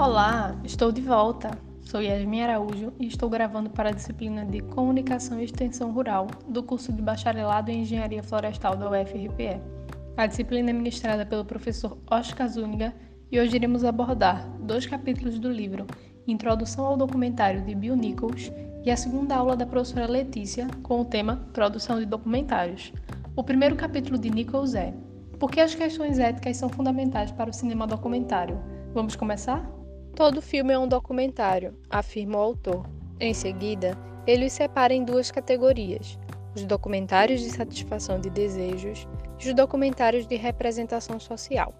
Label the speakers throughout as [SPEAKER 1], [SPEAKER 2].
[SPEAKER 1] Olá, estou de volta. Sou Yasmin Araújo e estou gravando para a disciplina de Comunicação e Extensão Rural do curso de Bacharelado em Engenharia Florestal da UFRPE. A disciplina é ministrada pelo professor Oscar Zúñiga e hoje iremos abordar dois capítulos do livro Introdução ao Documentário de Bill Nichols e a segunda aula da professora Letícia com o tema Produção de Documentários. O primeiro capítulo de Nichols é Por que as questões éticas são fundamentais para o cinema documentário? Vamos começar?
[SPEAKER 2] Todo filme é um documentário, afirma o autor. Em seguida, ele os separa em duas categorias: os documentários de satisfação de desejos e os documentários de representação social.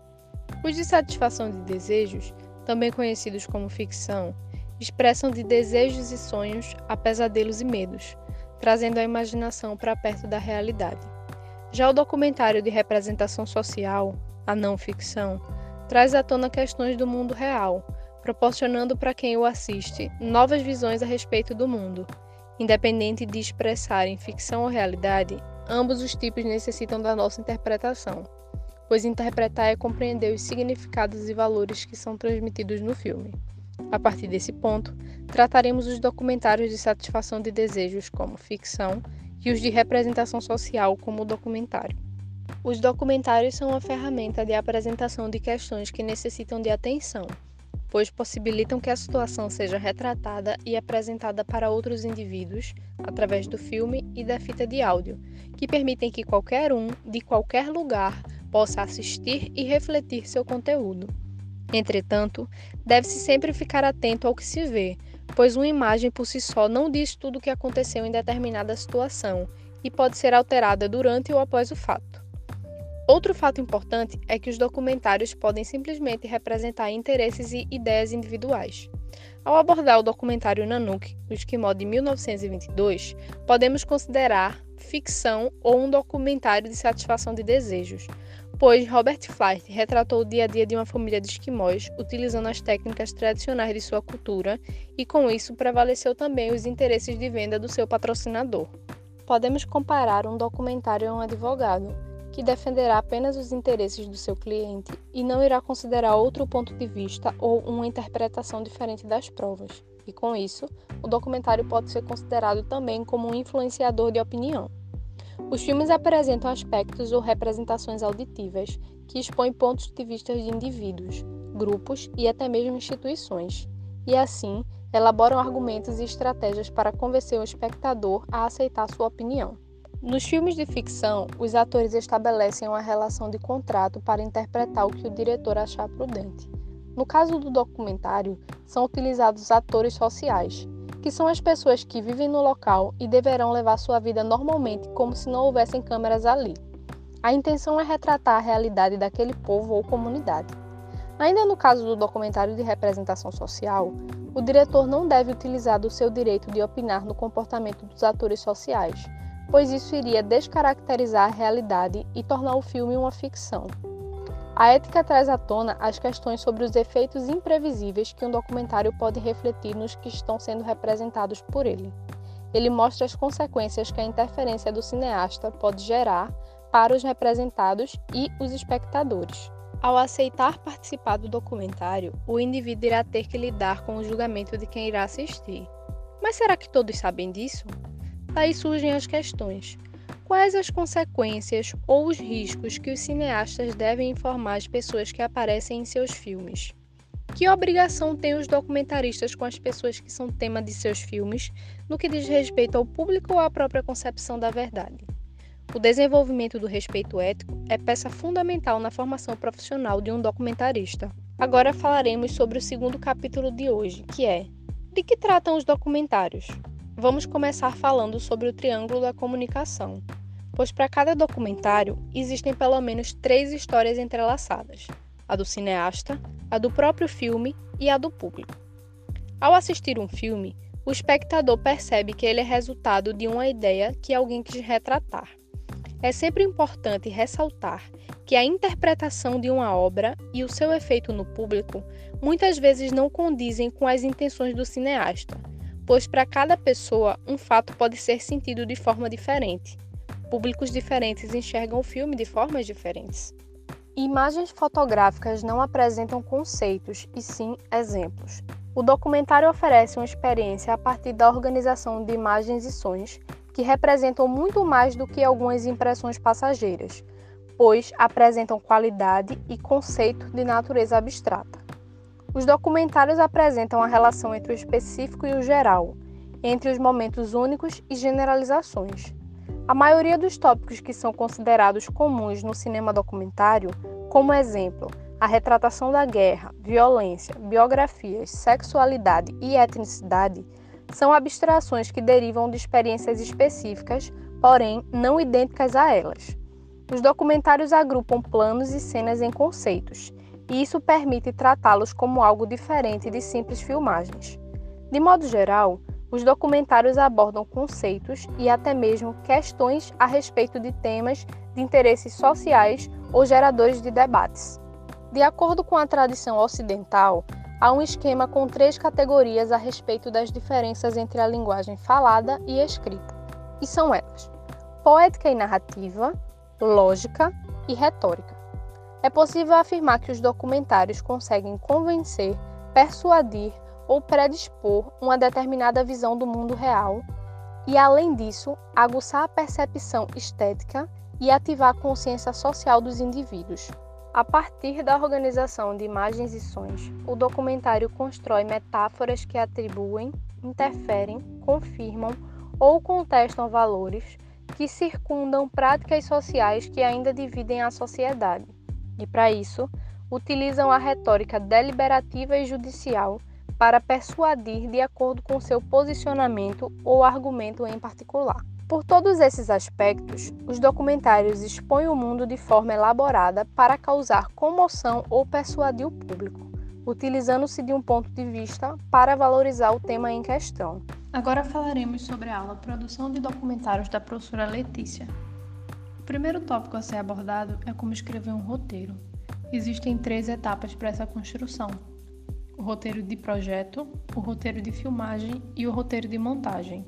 [SPEAKER 2] Os de satisfação de desejos, também conhecidos como ficção, expressam de desejos e sonhos a pesadelos e medos, trazendo a imaginação para perto da realidade. Já o documentário de representação social, a não ficção, traz à tona questões do mundo real, proporcionando para quem o assiste novas visões a respeito do mundo. Independente de expressarem ficção ou realidade, ambos os tipos necessitam da nossa interpretação, pois interpretar é compreender os significados e valores que são transmitidos no filme. A partir desse ponto, trataremos os documentários de satisfação de desejos como ficção e os de representação social como documentário. Os documentários são uma ferramenta de apresentação de questões que necessitam de atenção, pois possibilitam que a situação seja retratada e apresentada para outros indivíduos através do filme e da fita de áudio, que permitem que qualquer um, de qualquer lugar, possa assistir e refletir seu conteúdo. Entretanto, deve-se sempre ficar atento ao que se vê, pois uma imagem por si só não diz tudo o que aconteceu em determinada situação e pode ser alterada durante ou após o fato. Outro fato importante é que os documentários podem simplesmente representar interesses e ideias individuais. Ao abordar o documentário Nanook, o Esquimó de 1922, podemos considerar ficção ou um documentário de satisfação de desejos, pois Robert Flight retratou o dia a dia de uma família de esquimós utilizando as técnicas tradicionais de sua cultura e com isso prevaleceu também os interesses de venda do seu patrocinador. Podemos comparar um documentário a um advogado, que defenderá apenas os interesses do seu cliente e não irá considerar outro ponto de vista ou uma interpretação diferente das provas. E com isso, o documentário pode ser considerado também como um influenciador de opinião. Os filmes apresentam aspectos ou representações auditivas que expõem pontos de vista de indivíduos, grupos e até mesmo instituições, e assim elaboram argumentos e estratégias para convencer o espectador a aceitar sua opinião. Nos filmes de ficção, os atores estabelecem uma relação de contrato para interpretar o que o diretor achar prudente. No caso do documentário, são utilizados atores sociais, que são as pessoas que vivem no local e deverão levar sua vida normalmente como se não houvessem câmeras ali. A intenção é retratar a realidade daquele povo ou comunidade. Ainda no caso do documentário de representação social, o diretor não deve utilizar do seu direito de opinar no comportamento dos atores sociais pois isso iria descaracterizar a realidade e tornar o filme uma ficção. A ética traz à tona as questões sobre os efeitos imprevisíveis que um documentário pode refletir nos que estão sendo representados por ele. Ele mostra as consequências que a interferência do cineasta pode gerar para os representados e os espectadores. Ao aceitar participar do documentário, o indivíduo irá ter que lidar com o julgamento de quem irá assistir. Mas será que todos sabem disso? Daí surgem as questões. Quais as consequências ou os riscos que os cineastas devem informar as pessoas que aparecem em seus filmes? Que obrigação têm os documentaristas com as pessoas que são tema de seus filmes no que diz respeito ao público ou à própria concepção da verdade? O desenvolvimento do respeito ético é peça fundamental na formação profissional de um documentarista. Agora falaremos sobre o segundo capítulo de hoje, que é: de que tratam os documentários? Vamos começar falando sobre o triângulo da comunicação, pois para cada documentário existem pelo menos três histórias entrelaçadas: a do cineasta, a do próprio filme e a do público. Ao assistir um filme, o espectador percebe que ele é resultado de uma ideia que alguém quis retratar. É sempre importante ressaltar que a interpretação de uma obra e o seu efeito no público muitas vezes não condizem com as intenções do cineasta pois para cada pessoa um fato pode ser sentido de forma diferente. Públicos diferentes enxergam o filme de formas diferentes. Imagens fotográficas não apresentam conceitos, e sim exemplos. O documentário oferece uma experiência a partir da organização de imagens e sons que representam muito mais do que algumas impressões passageiras, pois apresentam qualidade e conceito de natureza abstrata. Os documentários apresentam a relação entre o específico e o geral, entre os momentos únicos e generalizações. A maioria dos tópicos que são considerados comuns no cinema documentário, como exemplo, a retratação da guerra, violência, biografias, sexualidade e etnicidade, são abstrações que derivam de experiências específicas, porém não idênticas a elas. Os documentários agrupam planos e cenas em conceitos, e isso permite tratá-los como algo diferente de simples filmagens. De modo geral, os documentários abordam conceitos e até mesmo questões a respeito de temas de interesses sociais ou geradores de debates. De acordo com a tradição ocidental, há um esquema com três categorias a respeito das diferenças entre a linguagem falada e escrita, e são elas: poética e narrativa, lógica e retórica. É possível afirmar que os documentários conseguem convencer, persuadir ou predispor uma determinada visão do mundo real e, além disso, aguçar a percepção estética e ativar a consciência social dos indivíduos. A partir da organização de imagens e sons, o documentário constrói metáforas que atribuem, interferem, confirmam ou contestam valores que circundam práticas sociais que ainda dividem a sociedade. E, para isso, utilizam a retórica deliberativa e judicial para persuadir de acordo com seu posicionamento ou argumento em particular. Por todos esses aspectos, os documentários expõem o mundo de forma elaborada para causar comoção ou persuadir o público, utilizando-se de um ponto de vista para valorizar o tema em questão.
[SPEAKER 1] Agora falaremos sobre a aula Produção de Documentários da professora Letícia. Primeiro tópico a ser abordado é como escrever um roteiro. Existem três etapas para essa construção, o roteiro de projeto, o roteiro de filmagem e o roteiro de montagem.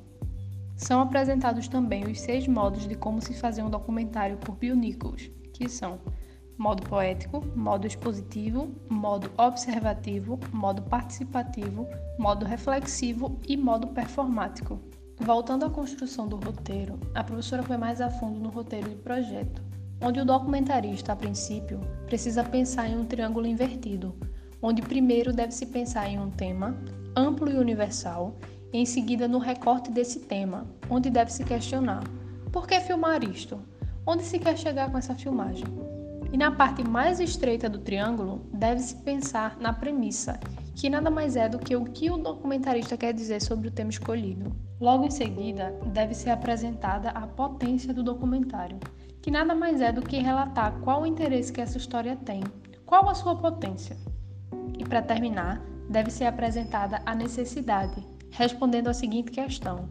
[SPEAKER 1] São apresentados também os seis modos de como se fazer um documentário por Bill Nichols, que são modo poético, modo expositivo, modo observativo, modo participativo, modo reflexivo e modo performático. Voltando à construção do roteiro, a professora foi mais a fundo no roteiro de projeto, onde o documentarista, a princípio, precisa pensar em um triângulo invertido, onde primeiro deve-se pensar em um tema amplo e universal, e em seguida no recorte desse tema, onde deve-se questionar: por que filmar isto? Onde se quer chegar com essa filmagem? E na parte mais estreita do triângulo, deve-se pensar na premissa, que nada mais é do que o que o documentarista quer dizer sobre o tema escolhido. Logo em seguida, deve ser apresentada a potência do documentário, que nada mais é do que relatar qual o interesse que essa história tem, qual a sua potência. E para terminar, deve ser apresentada a necessidade, respondendo a seguinte questão: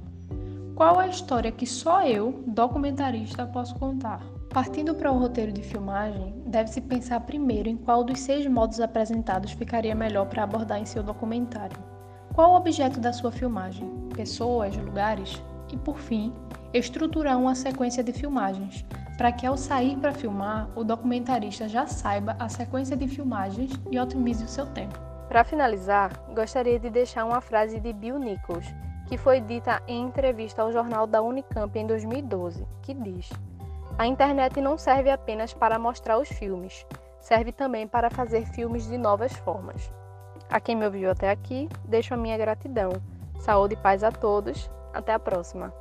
[SPEAKER 1] Qual a história que só eu, documentarista, posso contar? Partindo para o roteiro de filmagem, deve-se pensar primeiro em qual dos seis modos apresentados ficaria melhor para abordar em seu documentário. Qual o objeto da sua filmagem? Pessoas, lugares? E por fim, estruturar uma sequência de filmagens, para que ao sair para filmar, o documentarista já saiba a sequência de filmagens e otimize o seu tempo.
[SPEAKER 2] Para finalizar, gostaria de deixar uma frase de Bill Nichols, que foi dita em entrevista ao jornal da Unicamp em 2012, que diz: A internet não serve apenas para mostrar os filmes, serve também para fazer filmes de novas formas. A quem me ouviu até aqui, deixo a minha gratidão. Saúde e paz a todos. Até a próxima.